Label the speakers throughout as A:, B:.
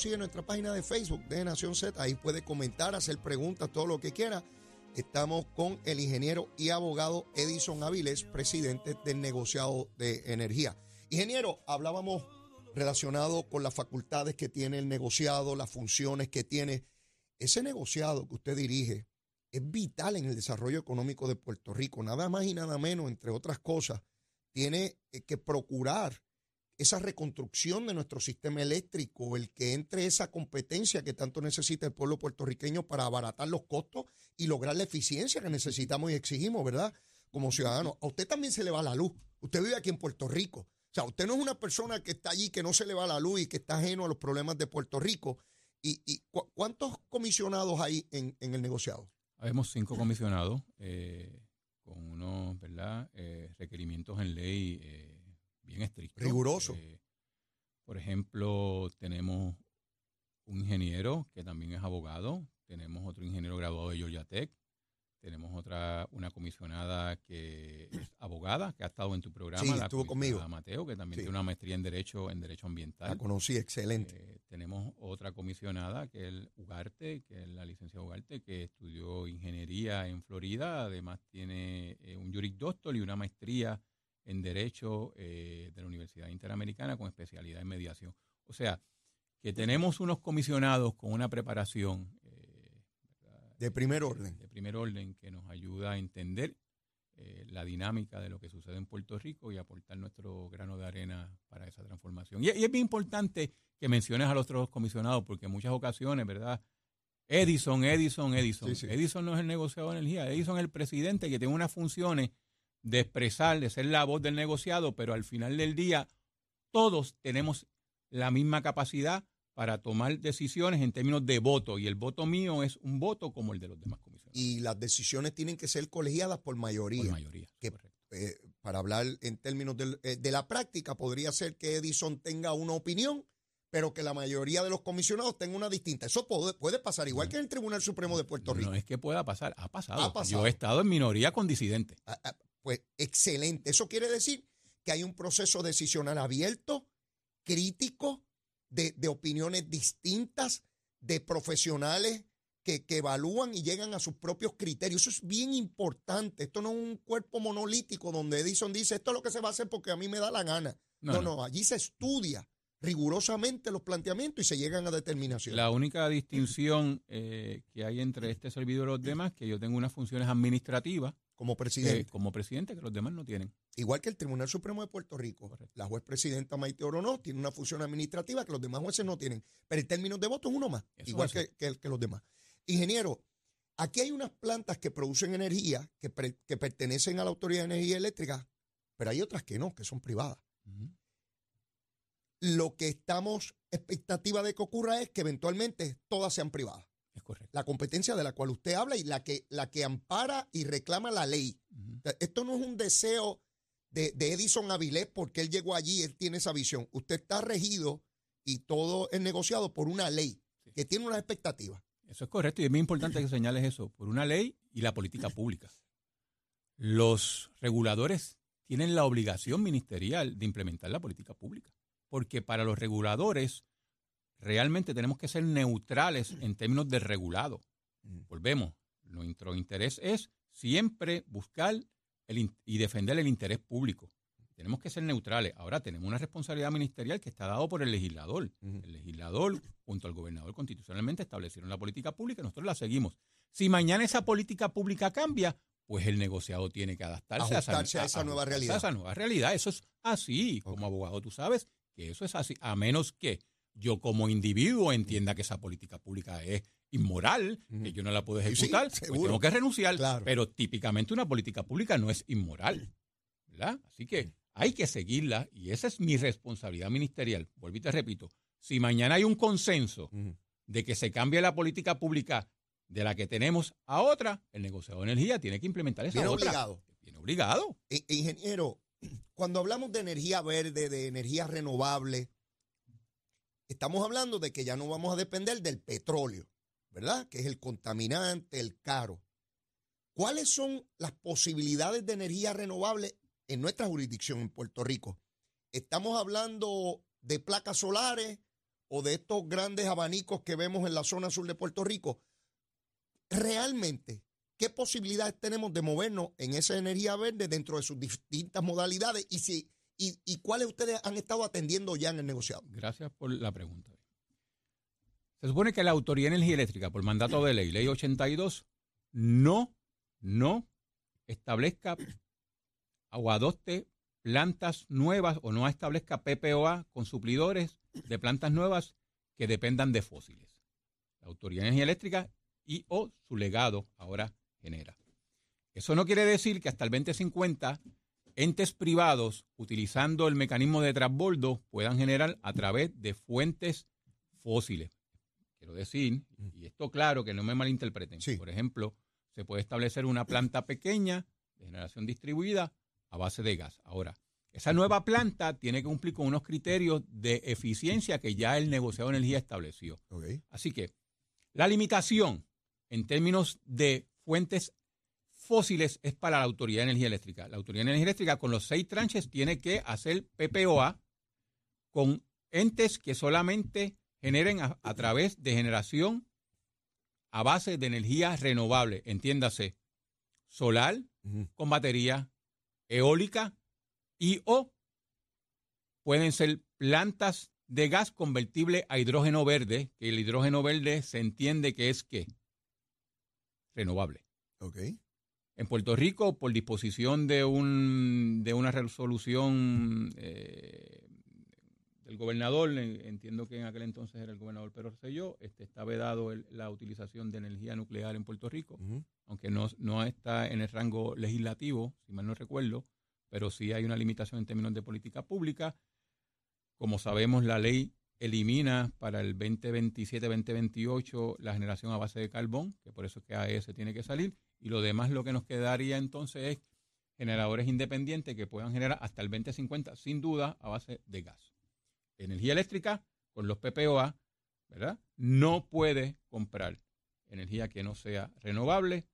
A: sigue nuestra página de Facebook de Nación Z. Ahí puede comentar, hacer preguntas, todo lo que quiera. Estamos con el ingeniero y abogado Edison Avilés, presidente del negociado de energía. Ingeniero, hablábamos relacionado con las facultades que tiene el negociado, las funciones que tiene. Ese negociado que usted dirige es vital en el desarrollo económico de Puerto Rico. Nada más y nada menos, entre otras cosas, tiene eh, que procurar esa reconstrucción de nuestro sistema eléctrico, el que entre esa competencia que tanto necesita el pueblo puertorriqueño para abaratar los costos y lograr la eficiencia que necesitamos y exigimos, ¿verdad? Como ciudadanos. A usted también se le va la luz. Usted vive aquí en Puerto Rico. O sea, usted no es una persona que está allí, que no se le va la luz y que está ajeno a los problemas de Puerto Rico. ¿Y, cuántos comisionados hay en, el negociado?
B: Habemos cinco comisionados eh, con unos ¿verdad? Eh, requerimientos en ley. Eh, bien estricto.
A: Riguroso.
B: Eh, por ejemplo, tenemos un ingeniero que también es abogado, tenemos otro ingeniero graduado de Georgia Tech, tenemos otra, una comisionada que es abogada, que ha estado en tu programa.
A: Sí, estuvo conmigo.
B: Mateo, que también tiene una maestría en Derecho, en Derecho Ambiental.
A: La conocí, excelente.
B: Eh, tenemos otra comisionada, que es Ugarte, que es la licencia Ugarte, que estudió ingeniería en Florida. Además tiene eh, un Juric Doctor y una maestría en Derecho eh, de la Universidad Interamericana con especialidad en mediación. O sea, que tenemos unos comisionados con una preparación
A: eh, de primer orden.
B: De primer orden que nos ayuda a entender eh, la dinámica de lo que sucede en Puerto Rico y aportar nuestro grano de arena para esa transformación. Y, es bien importante que menciones a los otros comisionados porque en muchas ocasiones, ¿verdad? Edison, Edison, Edison. Edison no es el negociador de energía, Edison es el presidente que tiene unas funciones de expresar, de ser la voz del negociado, pero al final del día todos tenemos la misma capacidad para tomar decisiones en términos de voto y el voto mío es un voto como el de los demás comisionados.
A: Y las decisiones tienen que ser colegiadas por mayoría. Por
B: mayoría.
A: Eh, para hablar en términos eh, de, la práctica, podría ser que Edison tenga una opinión, pero que la mayoría de los comisionados tenga una distinta. Eso puede, puede pasar, igual que en el Tribunal Supremo de Puerto Rico.
B: No es que pueda pasar, ha pasado. Yo he estado en minoría con disidentes.
A: Pues excelente. Eso quiere decir que hay un proceso decisional abierto, crítico, de, opiniones distintas, de profesionales que, evalúan y llegan a sus propios criterios. Eso es bien importante. Esto no es un cuerpo monolítico donde Edison dice, esto es lo que se va a hacer porque a mí me da la gana. No, no, allí se estudia rigurosamente los planteamientos y se llegan a determinaciones.
B: La única distinción eh, que hay entre este servidor y los demás, que yo tengo unas funciones administrativas
A: como presidente.
B: como presidente, que los demás no tienen.
A: Igual que el Tribunal Supremo de Puerto Rico. La juez presidenta Maite Orono tiene una función administrativa que los demás jueces no tienen. Pero en términos de voto es uno más, igual que, que, los demás. Ingeniero, aquí hay unas plantas que producen energía que, que, pertenecen a la Autoridad de Energía Eléctrica, pero hay otras que no, que son privadas. Lo que estamos expectativa de que ocurra es que eventualmente todas sean privadas. La competencia de la cual usted habla y la que, la que ampara y reclama la ley. Esto no es un deseo de, Edison Avilés porque él llegó allí, él tiene esa visión. Usted está regido y todo es negociado por una ley que tiene una expectativa.
B: Eso es correcto y es muy importante que señales eso, por una ley y la política pública. Los reguladores tienen la obligación ministerial de implementar la política pública, porque para los reguladores realmente tenemos que ser neutrales en términos de regulado. Mm. Volvemos, nuestro interés es siempre buscar el, y defender el interés público. Tenemos que ser neutrales. Ahora tenemos una responsabilidad ministerial que está dado por el legislador. El legislador, junto al gobernador, constitucionalmente establecieron la política pública y nosotros la seguimos. Si mañana esa política pública cambia, pues el negociado tiene que adaptarse,
A: a, esa, nueva realidad.
B: A esa nueva realidad. Eso es así. Como abogado tú sabes que eso es así. A menos que yo como individuo entienda que esa política pública es inmoral, que yo no la puedo ejecutar, pues tengo que renunciar. Pero típicamente una política pública no es inmoral. ¿verdad? Así que hay que seguirla y esa es mi responsabilidad ministerial. Vuelvo y te repito, si mañana hay un consenso de que se cambie la política pública de la que tenemos a otra, el negociador de energía tiene que implementar esa
A: Bien
B: otra.
A: obligado.
B: Bien obligado.
A: E, ingeniero, cuando hablamos de energía verde, de energía renovable, estamos hablando de que ya no vamos a depender del petróleo, ¿verdad? Que es el contaminante, el caro. ¿Cuáles son las posibilidades de energía renovable en nuestra jurisdicción en Puerto Rico? ¿Estamos hablando de placas solares o de estos grandes abanicos que vemos en la zona sur de Puerto Rico, realmente, ¿qué posibilidades tenemos de movernos en esa energía verde dentro de sus distintas modalidades y, si, y, cuáles ustedes han estado atendiendo ya en el negociado?
B: Gracias por la pregunta. Se supone que la Autoridad de Energía Eléctrica, por mandato de ley, ley 82, no, no establezca o adopte plantas nuevas o no establezca PPOA con suplidores de plantas nuevas que dependan de fósiles. La Autoridad de Energía Eléctrica y o su legado ahora genera. Eso no quiere decir que hasta el 2050 entes privados, utilizando el mecanismo de transbordo, puedan generar a través de fuentes fósiles. Quiero decir, y esto claro, que no me malinterpreten, por ejemplo, se puede establecer una planta pequeña de generación distribuida a base de gas. Ahora, esa nueva planta tiene que cumplir con unos criterios de eficiencia que ya el negociado de energía estableció. Así que la limitación en términos de fuentes fósiles es para la Autoridad de Energía Eléctrica. La Autoridad de Energía Eléctrica con los seis tranches tiene que hacer PPOA con entes que solamente generen a, través de generación a base de energía renovable, entiéndase, solar con batería, eólica y o pueden ser plantas de gas convertible a hidrógeno verde, que el hidrógeno verde se entiende que es qué? Renovable.
A: Okay.
B: En Puerto Rico, por disposición de, un, de una resolución eh, el gobernador, entiendo que en aquel entonces era el gobernador Pedro Rosselló, este, está vedado la utilización de energía nuclear en Puerto Rico, aunque no, no está en el rango legislativo, si mal no recuerdo, pero sí hay una limitación en términos de política pública. Como sabemos, la ley elimina para el 2027-2028 la generación a base de carbón, que por eso es que AES tiene que salir, y lo demás lo que nos quedaría entonces es generadores independientes que puedan generar hasta el 2050, sin duda, a base de gas energía eléctrica con los PPOA, ¿verdad? No puede comprar energía que no sea renovable,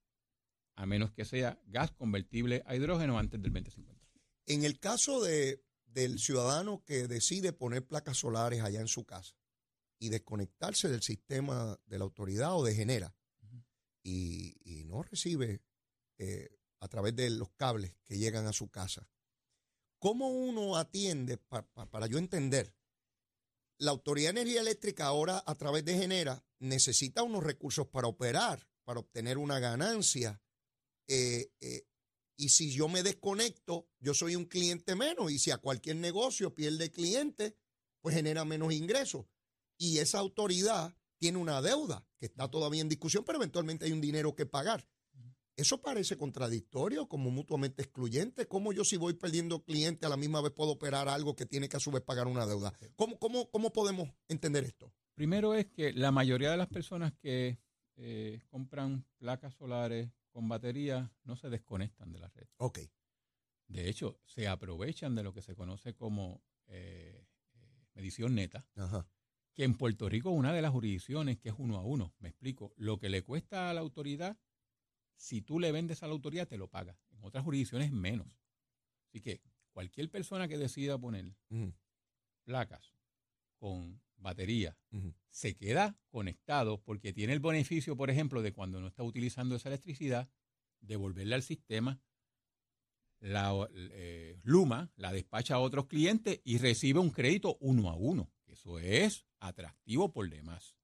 B: a menos que sea gas convertible a hidrógeno antes del 2050.
A: En el caso de, del ciudadano que decide poner placas solares allá en su casa y desconectarse del sistema de la autoridad o de genera y, no recibe eh, a través de los cables que llegan a su casa, ¿cómo uno atiende, para yo entender, la Autoridad de Energía Eléctrica ahora a través de Genera necesita unos recursos para operar, para obtener una ganancia. Eh, eh, y si yo me desconecto, yo soy un cliente menos. Y si a cualquier negocio pierde cliente, pues genera menos ingresos. Y esa autoridad tiene una deuda que está todavía en discusión, pero eventualmente hay un dinero que pagar. Eso parece contradictorio, como mutuamente excluyente. ¿Cómo yo si voy perdiendo clientes a la misma vez puedo operar algo que tiene que a su vez pagar una deuda? ¿Cómo, cómo, cómo podemos entender esto?
B: Primero es que la mayoría de las personas que eh, compran placas solares con batería no se desconectan de la red.
A: Ok.
B: De hecho, se aprovechan de lo que se conoce como eh, eh, medición neta.
A: Ajá.
B: Que en Puerto Rico una de las jurisdicciones que es uno a uno. Me explico. Lo que le cuesta a la autoridad si tú le vendes a la autoridad, te lo paga. En otras jurisdicciones, menos. Así que cualquier persona que decida poner placas con batería se queda conectado porque tiene el beneficio, por ejemplo, de cuando no está utilizando esa electricidad, devolverle al sistema. La eh, Luma la despacha a otros clientes y recibe un crédito uno a uno. Eso es atractivo por demás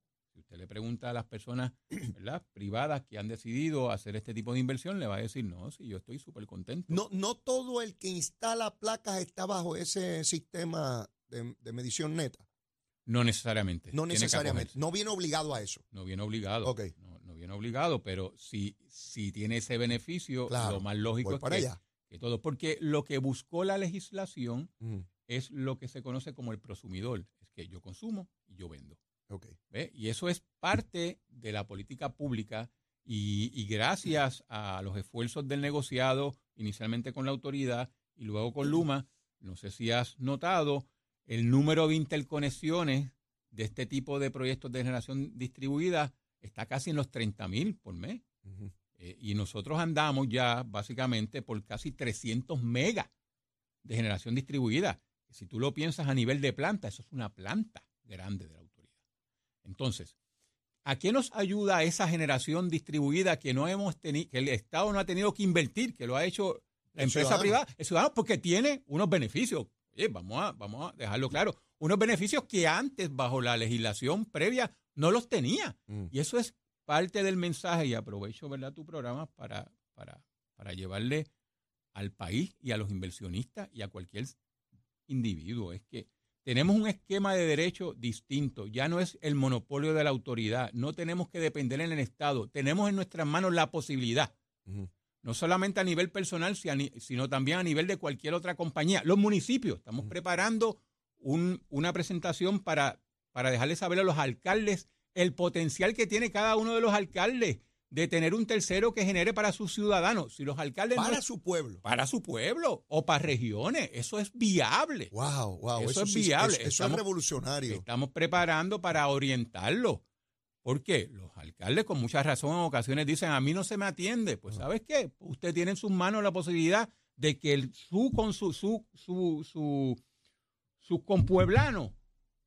B: usted le pregunta a las personas ¿verdad? privadas que han decidido hacer este tipo de inversión, le va a decir, no, sí, yo estoy súper contento.
A: No, no todo el que instala placas está bajo ese sistema de, medición neta.
B: No necesariamente.
A: No necesariamente. No viene obligado a eso.
B: No viene obligado. No, viene obligado, pero si, si tiene ese beneficio, lo más lógico es
A: para
B: que,
A: allá.
B: que, todo. Porque lo que buscó la legislación es lo que se conoce como el prosumidor. Que yo consumo y yo vendo. Y eso es parte de la política pública y, gracias a los esfuerzos del negociado, inicialmente con la autoridad y luego con Luma, no sé si has notado, el número de interconexiones de este tipo de proyectos de generación distribuida está casi en los 30 mil por mes. Eh, y nosotros andamos ya básicamente por casi 300 megas de generación distribuida. Si tú lo piensas a nivel de planta, eso es una planta grande de la autoridad. Entonces, ¿a qué nos ayuda esa generación distribuida que no hemos tenido, que el Estado no ha tenido que invertir, que lo ha hecho la empresa privada? El ciudadano porque tiene unos beneficios. Oye, vamos a, vamos a dejarlo claro. Unos beneficios que antes, bajo la legislación previa, no los tenía. Mm. Y eso es parte del mensaje, y aprovecho ¿verdad? tu programa para, para, para llevarle al país y a los inversionistas y a cualquier individuo. Es que tenemos un esquema de derecho distinto. Ya no es el monopolio de la autoridad. No tenemos que depender en el Estado. Tenemos en nuestras manos la posibilidad. No solamente a nivel personal, sino también a nivel de cualquier otra compañía. Los municipios. Estamos preparando una presentación para, para dejarles saber a los alcaldes el potencial que tiene cada uno de los alcaldes de tener un tercero que genere para sus ciudadanos. Si los alcaldes
A: para su pueblo,
B: para su pueblo o para regiones, eso es viable.
A: Wow, wow, eso, es viable. Eso, es revolucionario.
B: Estamos preparando para orientarlo. ¿Por qué? Los alcaldes con mucha razón en ocasiones dicen, a mí no se me atiende. Pues ¿sabes qué? Usted tiene en sus manos la posibilidad de que el, su, con su, su, su, su, sus compueblanos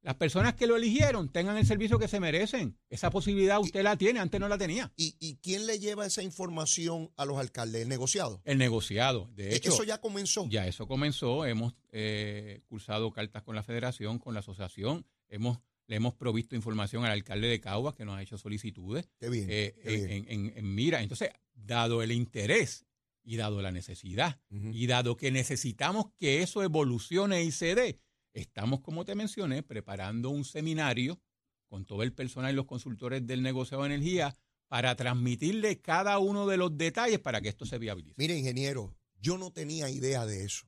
B: las personas que lo eligieron tengan el servicio que se merecen. Esa posibilidad usted la tiene, antes no la tenía.
A: ¿Y, quién le lleva esa información a los alcaldes? ¿El negociado?
B: El negociado. De e, hecho,
A: eso ya comenzó.
B: Ya eso comenzó. Hemos eh, cursado cartas con la federación, con la asociación. Hemos le hemos provisto información al alcalde de Caguas que nos ha hecho solicitudes.
A: Qué bien,
B: eh, En, mira, entonces, dado el interés y dado la necesidad y dado que necesitamos que eso evolucione y se dé, Estamos, como te mencioné, preparando un seminario con todo el personal y los consultores del negocio de energía para transmitirle cada uno de los detalles para que esto se viabilice.
A: Mire, ingeniero, yo no tenía idea de eso.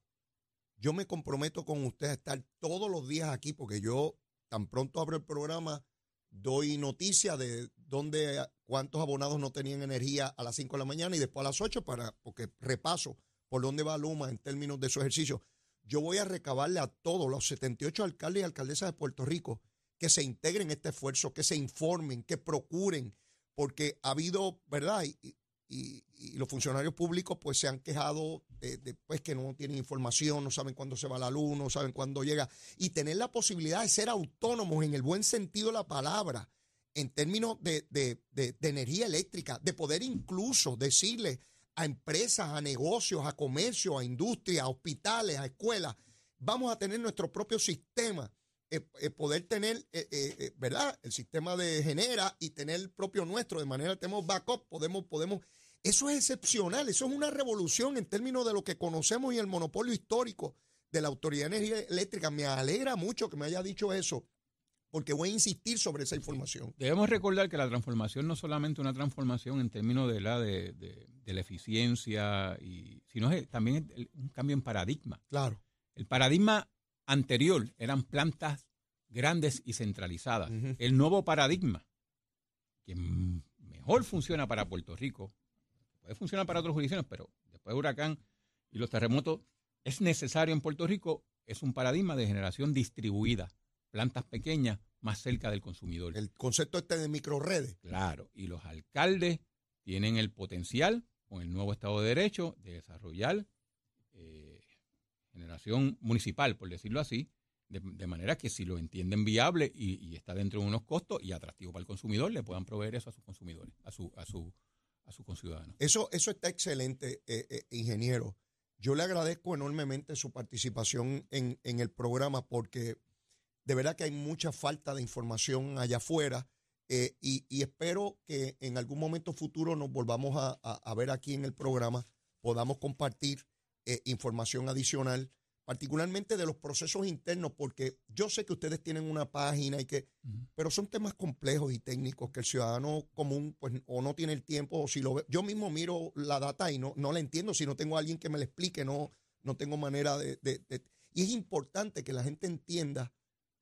A: Yo me comprometo con usted a estar todos los días aquí porque yo tan pronto abro el programa doy noticia de dónde cuántos abonados no tenían energía a las 5 de la mañana y después a las 8 para porque repaso por dónde va Luma en términos de su ejercicio yo voy a recabarle a todos los 78 alcaldes y alcaldesas de Puerto Rico que se integren en este esfuerzo, que se informen, que procuren, porque ha habido, ¿verdad? Y, los funcionarios públicos pues se han quejado de, pues, que no tienen información, no saben cuándo se va la luz, no saben cuándo llega, y tener la posibilidad de ser autónomos en el buen sentido de la palabra, en términos de energía eléctrica, de poder incluso decirle a empresas, a negocios, a comercio, a industria, a hospitales, a escuelas. Vamos a tener nuestro propio sistema, eh, eh, poder tener, eh, ¿verdad? El sistema de genera y tener el propio nuestro, de manera que tenemos backup, podemos, podemos. Eso es excepcional, eso es una revolución en términos de lo que conocemos y el monopolio histórico de la Autoridad de Energía Eléctrica. Me alegra mucho que me haya dicho eso porque voy a insistir sobre esa información.
B: Debemos recordar que la transformación no es solamente una transformación en términos de la, de, la eficiencia, y, sino es también un cambio en paradigma.
A: Claro.
B: El paradigma anterior eran plantas grandes y centralizadas. El nuevo paradigma, que mejor funciona para Puerto Rico, puede funcionar para otras jurisdicciones, pero después de huracán y los terremotos, es necesario en Puerto Rico, es un paradigma de generación distribuida plantas pequeñas más cerca del consumidor.
A: El concepto este de microredes.
B: Claro, y los alcaldes tienen el potencial con el nuevo Estado de Derecho de desarrollar eh, generación municipal, por decirlo así, de, manera que si lo entienden viable y, está dentro de unos costos y atractivo para el consumidor, le puedan proveer eso a sus consumidores, a su, a su, a su conciudadano.
A: Eso, eso está excelente, eh, eh, ingeniero. Yo le agradezco enormemente su participación en, en el programa porque de verdad que hay mucha falta de información allá afuera eh, y, espero que en algún momento futuro nos volvamos a, ver aquí en el programa, podamos compartir eh, información adicional, particularmente de los procesos internos, porque yo sé que ustedes tienen una página y que, pero son temas complejos y técnicos que el ciudadano común pues o no tiene el tiempo o si lo ve. Yo mismo miro la data y no, no la entiendo, si no tengo a alguien que me la explique, no, no tengo manera de, de y es importante que la gente entienda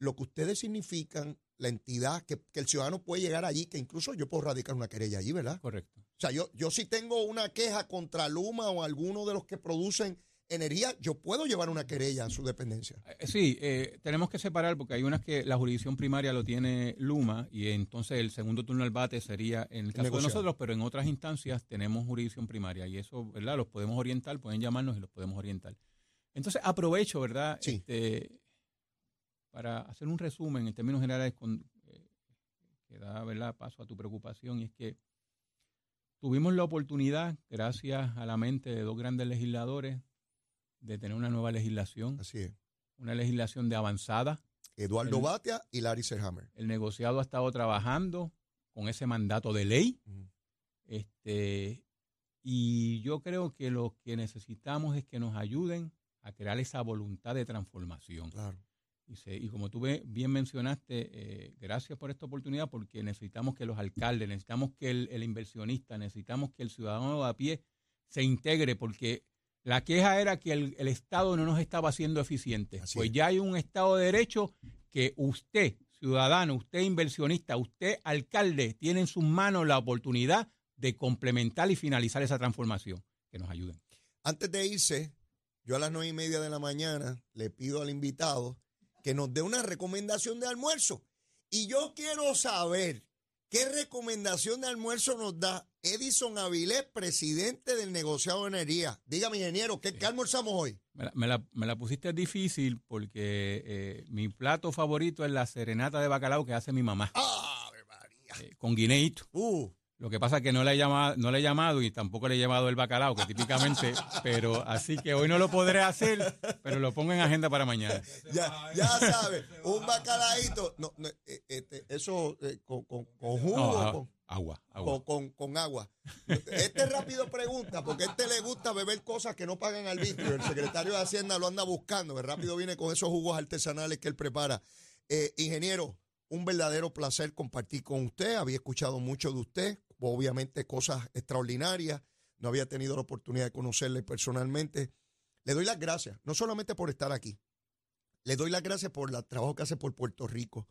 A: lo que ustedes significan, la entidad, que, el ciudadano puede llegar allí, que incluso yo puedo radicar una querella allí, ¿verdad?
B: Correcto.
A: O sea, yo, yo si tengo una queja contra Luma o alguno de los que producen energía, yo puedo llevar una querella a su dependencia.
B: Eh, sí, eh, tenemos que separar porque hay unas que la jurisdicción primaria lo tiene Luma y entonces el segundo turno al bate sería en el caso de nosotros, pero en otras instancias tenemos jurisdicción primaria y eso, ¿verdad? Los podemos orientar, pueden llamarnos y los podemos orientar. Entonces aprovecho, ¿verdad?
A: Sí.
B: Este, para hacer un resumen en términos generales con, eh, que da ¿verdad? paso a tu preocupación y es que tuvimos la oportunidad, gracias a la mente de dos grandes legisladores, de tener una nueva legislación.
A: Así es.
B: Una legislación de avanzada.
A: Eduardo Batia y Larry Serhammer.
B: El negociado ha estado trabajando con ese mandato de ley. Este, y yo creo que lo que necesitamos es que nos ayuden a crear esa voluntad de transformación.
A: Claro.
B: Y, como tú bien mencionaste, eh, gracias por esta oportunidad porque necesitamos que los alcaldes, necesitamos que el, inversionista, necesitamos que el ciudadano de a pie se integre porque la queja era que el, Estado no nos estaba haciendo eficiente. pues ya hay un Estado de Derecho que usted, ciudadano, usted inversionista, usted alcalde, tiene en sus manos la oportunidad de complementar y finalizar esa transformación. Que nos ayuden.
A: Antes de irse, yo a las nueve y media de la mañana le pido al invitado que nos dé una recomendación de almuerzo. Y yo quiero saber qué recomendación de almuerzo nos da Edison Avilés, presidente del negociado de energía. Dígame, ingeniero, ¿qué, almorzamos hoy?
B: Me la, pusiste difícil porque eh, mi plato favorito es la serenata de bacalao que hace mi mamá.
A: ¡Ah, María!
B: Eh, con guineíto.
A: Uh.
B: Lo que pasa es que no le, he llamado, no le he llamado y tampoco le he llamado el bacalao, que típicamente, pero así que hoy no lo podré hacer, pero lo pongo en agenda para mañana.
A: Ya, ya sabes, un bacalaíto, no, eh, este, eso eh, con, con, jugo.
B: agua, agua.
A: Con, con, agua. Este rápido pregunta, porque a este le gusta beber cosas que no pagan al vitrio. El secretario de Hacienda lo anda buscando. El rápido viene con esos jugos artesanales que él prepara. Eh, ingeniero, un verdadero placer compartir con usted. Había escuchado mucho de usted obviamente cosas extraordinarias. No había tenido la oportunidad de conocerle personalmente. Le doy las gracias, no solamente por estar aquí, le doy las gracias por el trabajo que hace por Puerto Rico.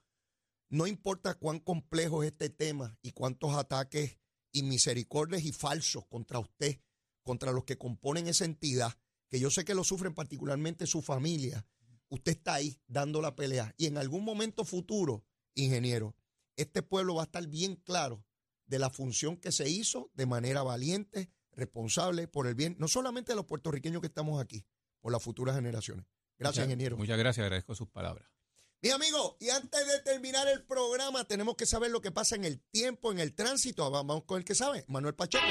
A: No importa cuán complejo es este tema y cuántos ataques y misericordias y falsos contra usted, contra los que componen esa entidad, que yo sé que lo sufren particularmente su familia, usted está ahí dando la pelea. Y en algún momento futuro, ingeniero, este pueblo va a estar bien claro de la función que se hizo de manera valiente, responsable por el bien, no solamente de los puertorriqueños que estamos aquí, por las futuras generaciones. Gracias, ingeniero.
B: Muchas gracias, agradezco sus palabras.
A: Mi amigo, y antes de terminar el programa, tenemos que saber lo que pasa en el tiempo, en el tránsito. Vamos con el que sabe, Manuel Pacheco.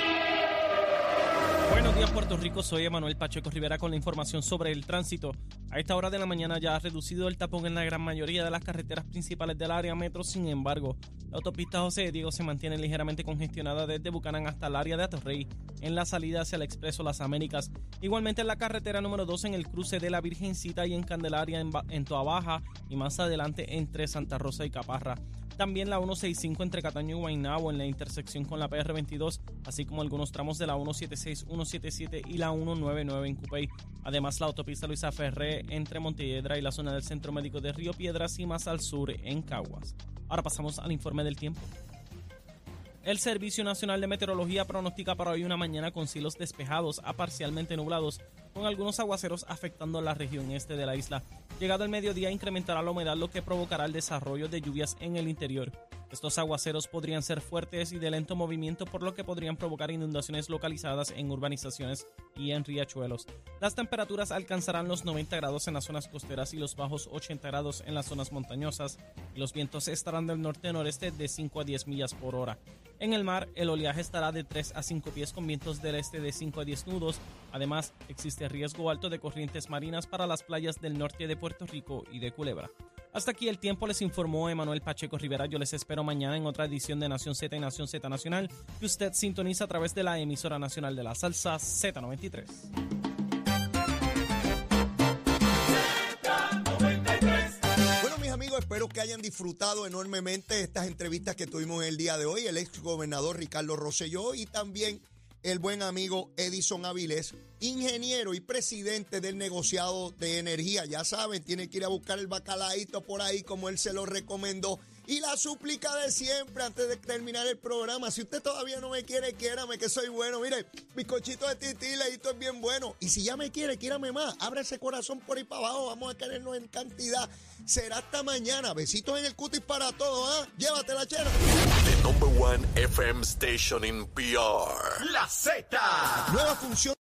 C: Buenos días Puerto Rico, soy Emanuel Pacheco Rivera con la información sobre el tránsito. A esta hora de la mañana ya ha reducido el tapón en la gran mayoría de las carreteras principales del área metro, sin embargo, la autopista José Diego se mantiene ligeramente congestionada desde Bucanán hasta el área de Atorrey, en la salida hacia el Expreso Las Américas. Igualmente en la carretera número 2 en el cruce de la Virgencita y en Candelaria en, en Toa Baja y más adelante entre Santa Rosa y Caparra. También la 165 entre Cataño y Guaynabo en la intersección con la PR22, así como algunos tramos de la 176, 177 y la 199 en Cupey. Además, la autopista Luisa Ferré entre Montelledra y la zona del Centro Médico de Río Piedras y más al sur en Caguas. Ahora pasamos al informe del tiempo. El Servicio Nacional de Meteorología pronostica para hoy una mañana con cielos despejados a parcialmente nublados, con algunos aguaceros afectando la región este de la isla. Llegado el mediodía incrementará la humedad, lo que provocará el desarrollo de lluvias en el interior. Estos aguaceros podrían ser fuertes y de lento movimiento, por lo que podrían provocar inundaciones localizadas en urbanizaciones y en riachuelos. Las temperaturas alcanzarán los 90 grados en las zonas costeras y los bajos 80 grados en las zonas montañosas, los vientos estarán del norte-noreste de 5 a 10 millas por hora. En el mar, el oleaje estará de 3 a 5 pies con vientos del este de 5 a 10 nudos. Además, existe riesgo alto de corrientes marinas para las playas del norte de Puerto Rico y de Culebra. Hasta aquí el tiempo les informó Emanuel Pacheco Rivera. Yo les espero mañana en otra edición de Nación Z y Nación Z Nacional que usted sintoniza a través de la emisora nacional de la salsa Z93.
A: Espero que hayan disfrutado enormemente estas entrevistas que tuvimos el día de hoy. El ex gobernador Ricardo Rosselló y también el buen amigo Edison Avilés, ingeniero y presidente del negociado de energía. Ya saben, tiene que ir a buscar el bacalaíto por ahí como él se lo recomendó. Y la súplica de siempre antes de terminar el programa. Si usted todavía no me quiere, quiérame que soy bueno. Mire, cochito de titila esto es bien bueno. Y si ya me quiere, quiérame más. Abre ese corazón por ahí para abajo. Vamos a querernos en cantidad. Será hasta mañana. Besitos en el cutis para todos, ¿ah? Llévatela, chera.
D: The number one FM station in PR.
A: La Z. Nueva función.